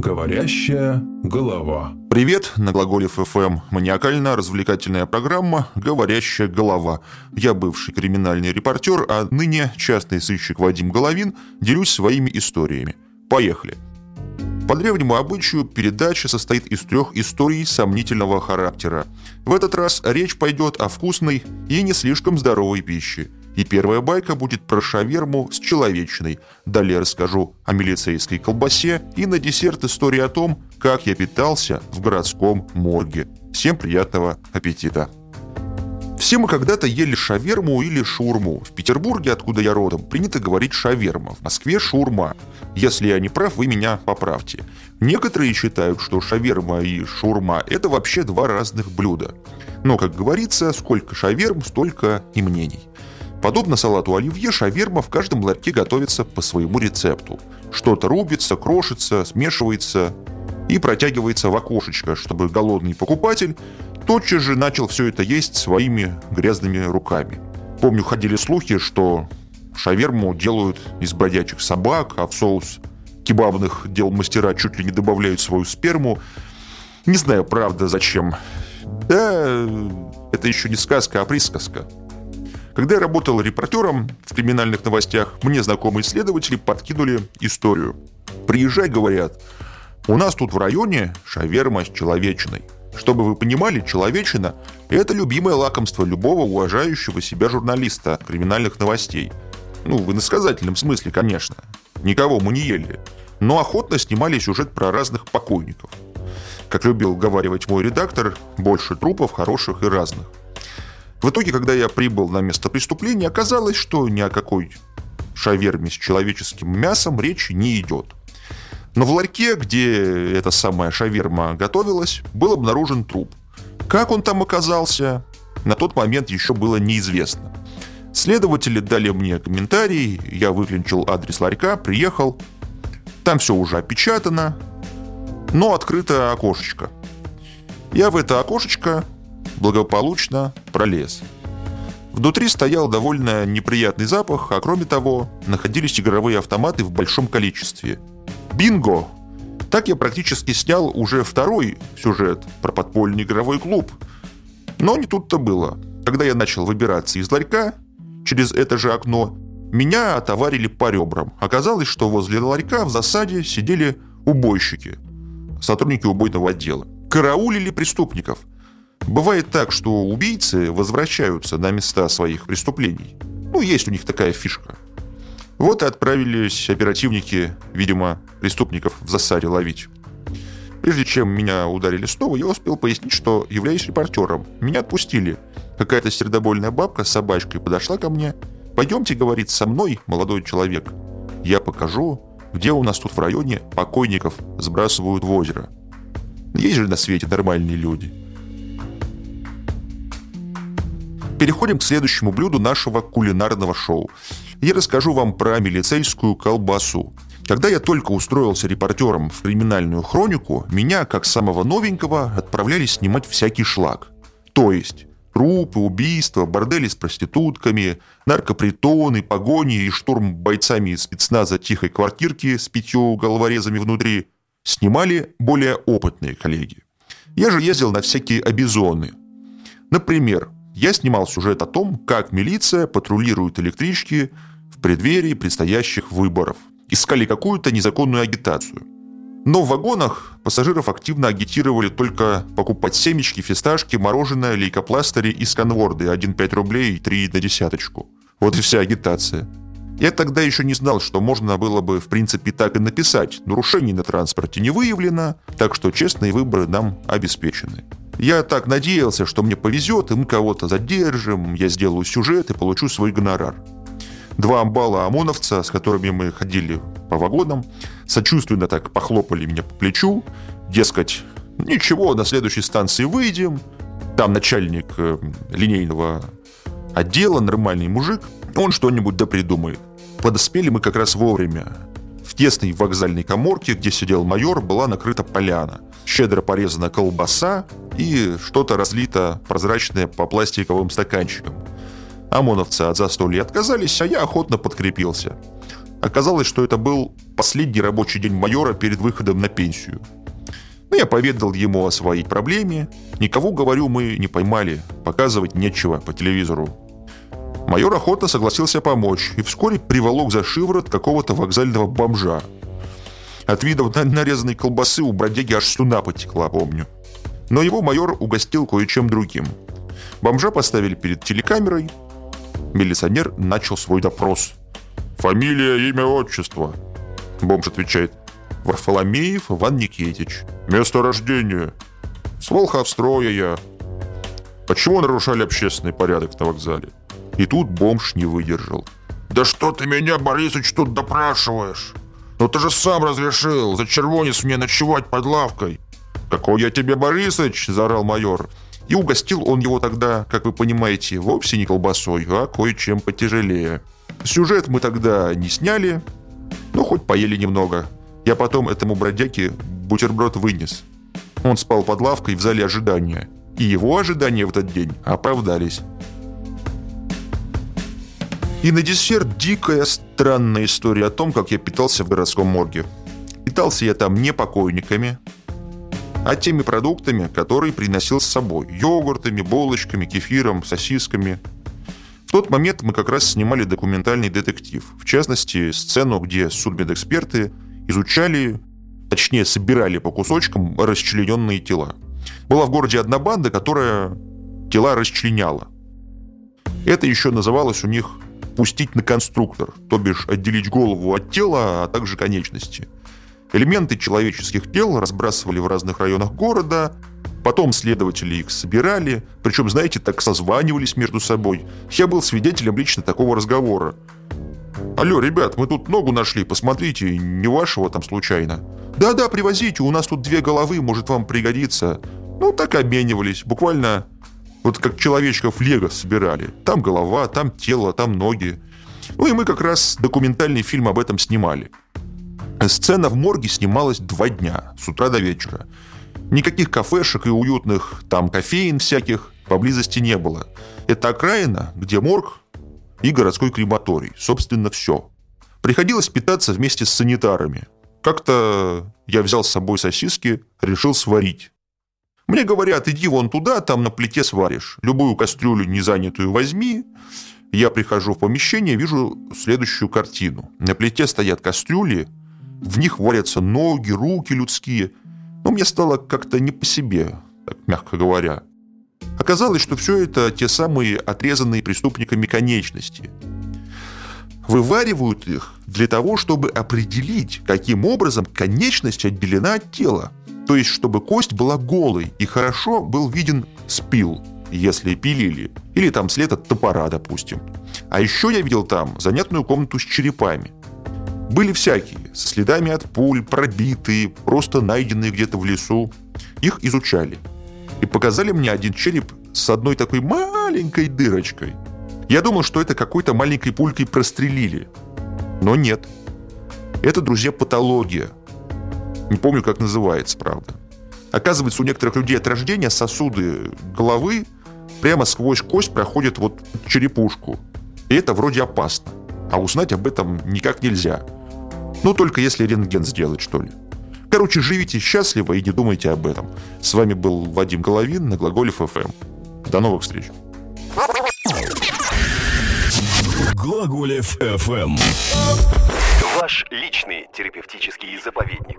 Говорящая голова. Привет, на Глаголев ФМ. Маниакально-развлекательная программа «Говорящая голова». Я бывший криминальный репортер, а ныне частный сыщик Вадим Головин делюсь своими историями. Поехали. По древнему обычаю передача состоит из трех историй сомнительного характера. В этот раз речь пойдет о вкусной и не слишком здоровой пище – и первая байка будет про шаверму с человечиной. Далее расскажу о милицейской колбасе и на десерт история о том, как я питался в городском морге. Всем приятного аппетита! Все мы когда-то ели шаверму или шурму. В Петербурге, откуда я родом, принято говорить шаверма, в Москве шурма. Если я не прав, вы меня поправьте. Некоторые считают, что шаверма и шурма – это вообще два разных блюда. Но, как говорится, сколько шаверм, столько и мнений. Подобно салату оливье, шаверма в каждом ларьке готовится по своему рецепту. Что-то рубится, крошится, смешивается и протягивается в окошечко, чтобы голодный покупатель тотчас же начал все это есть своими грязными руками. Помню, ходили слухи, что шаверму делают из бродячих собак, а в соус кебабных дел мастера чуть ли не добавляют свою сперму. Не знаю, правда, зачем. Да, это еще не сказка, а присказка. Когда я работал репортером в криминальных новостях, мне знакомые исследователи подкинули историю. «Приезжай», говорят, «у нас тут в районе шаверма с человечиной». Чтобы вы понимали, человечина – это любимое лакомство любого уважающего себя журналиста криминальных новостей. Ну, в иносказательном смысле, конечно. Никого мы не ели. Но охотно снимали сюжет про разных покойников. Как любил говаривать мой редактор, больше трупов хороших и разных. В итоге, когда я прибыл на место преступления, оказалось, что ни о какой шаверме с человеческим мясом речи не идет. Но в ларьке, где эта самая шаверма готовилась, был обнаружен труп. Как он там оказался, на тот момент еще было неизвестно. Следователи дали мне комментарий, я выклинчил адрес ларька, приехал. Там все уже опечатано, но открыто окошечко. Я в это окошечко благополучно пролез. Внутри стоял довольно неприятный запах, а кроме того, находились игровые автоматы в большом количестве. Бинго! Так я практически снял уже второй сюжет про подпольный игровой клуб. Но не тут-то было. Когда я начал выбираться из ларька, через это же окно, меня отоварили по ребрам. Оказалось, что возле ларька в засаде сидели убойщики, сотрудники убойного отдела. Караулили преступников – Бывает так, что убийцы возвращаются на места своих преступлений. Ну, есть у них такая фишка. Вот и отправились оперативники, видимо, преступников в засаде ловить. Прежде чем меня ударили снова, я успел пояснить, что являюсь репортером. Меня отпустили. Какая-то сердобольная бабка с собачкой подошла ко мне. «Пойдемте, — говорит, — со мной, молодой человек. Я покажу, где у нас тут в районе покойников сбрасывают в озеро. Есть же на свете нормальные люди. Переходим к следующему блюду нашего кулинарного шоу. Я расскажу вам про милицейскую колбасу. Когда я только устроился репортером в криминальную хронику, меня, как самого новенького, отправляли снимать всякий шлак. То есть трупы, убийства, бордели с проститутками, наркопритоны, погони и штурм бойцами спецназа тихой квартирки с пятью головорезами внутри снимали более опытные коллеги. Я же ездил на всякие обезоны. Например, я снимал сюжет о том, как милиция патрулирует электрички в преддверии предстоящих выборов. Искали какую-то незаконную агитацию. Но в вагонах пассажиров активно агитировали только покупать семечки, фисташки, мороженое, лейкопластыри и сканворды 1,5 рублей и 3 на десяточку. Вот и вся агитация. Я тогда еще не знал, что можно было бы в принципе так и написать. Нарушений на транспорте не выявлено, так что честные выборы нам обеспечены. Я так надеялся, что мне повезет, и мы кого-то задержим, я сделаю сюжет и получу свой гонорар. Два амбала ОМОНовца, с которыми мы ходили по вагонам, сочувственно так похлопали меня по плечу, дескать, ничего, на следующей станции выйдем, там начальник э, линейного отдела, нормальный мужик, он что-нибудь да придумает. Подоспели мы как раз вовремя. В тесной вокзальной коморке, где сидел майор, была накрыта поляна. Щедро порезана колбаса, и что-то разлито прозрачное по пластиковым стаканчикам. ОМОНовцы от застолья отказались, а я охотно подкрепился. Оказалось, что это был последний рабочий день майора перед выходом на пенсию. Ну, я поведал ему о своей проблеме. Никого, говорю, мы не поймали. Показывать нечего по телевизору. Майор охотно согласился помочь и вскоре приволок за шиворот какого-то вокзального бомжа. От видов нарезанной колбасы у бродяги аж слюна потекла, помню. Но его майор угостил кое-чем другим. Бомжа поставили перед телекамерой. Милиционер начал свой допрос. «Фамилия, имя, отчество?» Бомж отвечает. «Варфоломеев Иван Никитич». «Место рождения?» «С Волховстроя я». «Почему нарушали общественный порядок на вокзале?» И тут бомж не выдержал. «Да что ты меня, Борисыч, тут допрашиваешь? Ну ты же сам разрешил за червонец мне ночевать под лавкой!» «Какой я тебе, Борисыч!» – заорал майор. И угостил он его тогда, как вы понимаете, вовсе не колбасой, а кое-чем потяжелее. Сюжет мы тогда не сняли, но хоть поели немного. Я потом этому бродяге бутерброд вынес. Он спал под лавкой в зале ожидания. И его ожидания в этот день оправдались. И на десерт дикая странная история о том, как я питался в городском морге. Питался я там не покойниками, а теми продуктами, которые приносил с собой. Йогуртами, булочками, кефиром, сосисками. В тот момент мы как раз снимали документальный детектив. В частности, сцену, где судмедэксперты изучали, точнее, собирали по кусочкам расчлененные тела. Была в городе одна банда, которая тела расчленяла. Это еще называлось у них пустить на конструктор, то бишь отделить голову от тела, а также конечности. Элементы человеческих тел разбрасывали в разных районах города, потом следователи их собирали, причем, знаете, так созванивались между собой. Я был свидетелем лично такого разговора. «Алло, ребят, мы тут ногу нашли, посмотрите, не вашего там случайно?» «Да-да, привозите, у нас тут две головы, может вам пригодится». Ну, так обменивались, буквально вот как человечков лего собирали. Там голова, там тело, там ноги. Ну и мы как раз документальный фильм об этом снимали. Сцена в морге снималась два дня, с утра до вечера. Никаких кафешек и уютных там кофеин всяких поблизости не было. Это окраина, где морг и городской крематорий. Собственно, все. Приходилось питаться вместе с санитарами. Как-то я взял с собой сосиски, решил сварить. Мне говорят, иди вон туда, там на плите сваришь. Любую кастрюлю незанятую возьми. Я прихожу в помещение, вижу следующую картину. На плите стоят кастрюли, в них варятся ноги, руки людские. Но мне стало как-то не по себе, так мягко говоря. Оказалось, что все это те самые отрезанные преступниками конечности. Вываривают их для того, чтобы определить, каким образом конечность отделена от тела. То есть, чтобы кость была голой и хорошо был виден спил, если пилили. Или там след от топора, допустим. А еще я видел там занятную комнату с черепами. Были всякие, со следами от пуль, пробитые, просто найденные где-то в лесу. Их изучали. И показали мне один череп с одной такой маленькой дырочкой. Я думал, что это какой-то маленькой пулькой прострелили. Но нет. Это, друзья, патология – не помню, как называется, правда. Оказывается, у некоторых людей от рождения сосуды головы прямо сквозь кость проходят вот черепушку. И это вроде опасно. А узнать об этом никак нельзя. Ну, только если рентген сделать, что ли. Короче, живите счастливо и не думайте об этом. С вами был Вадим Головин на Глаголев ФМ. До новых встреч. Глаголев ФМ. Ваш личный терапевтический заповедник.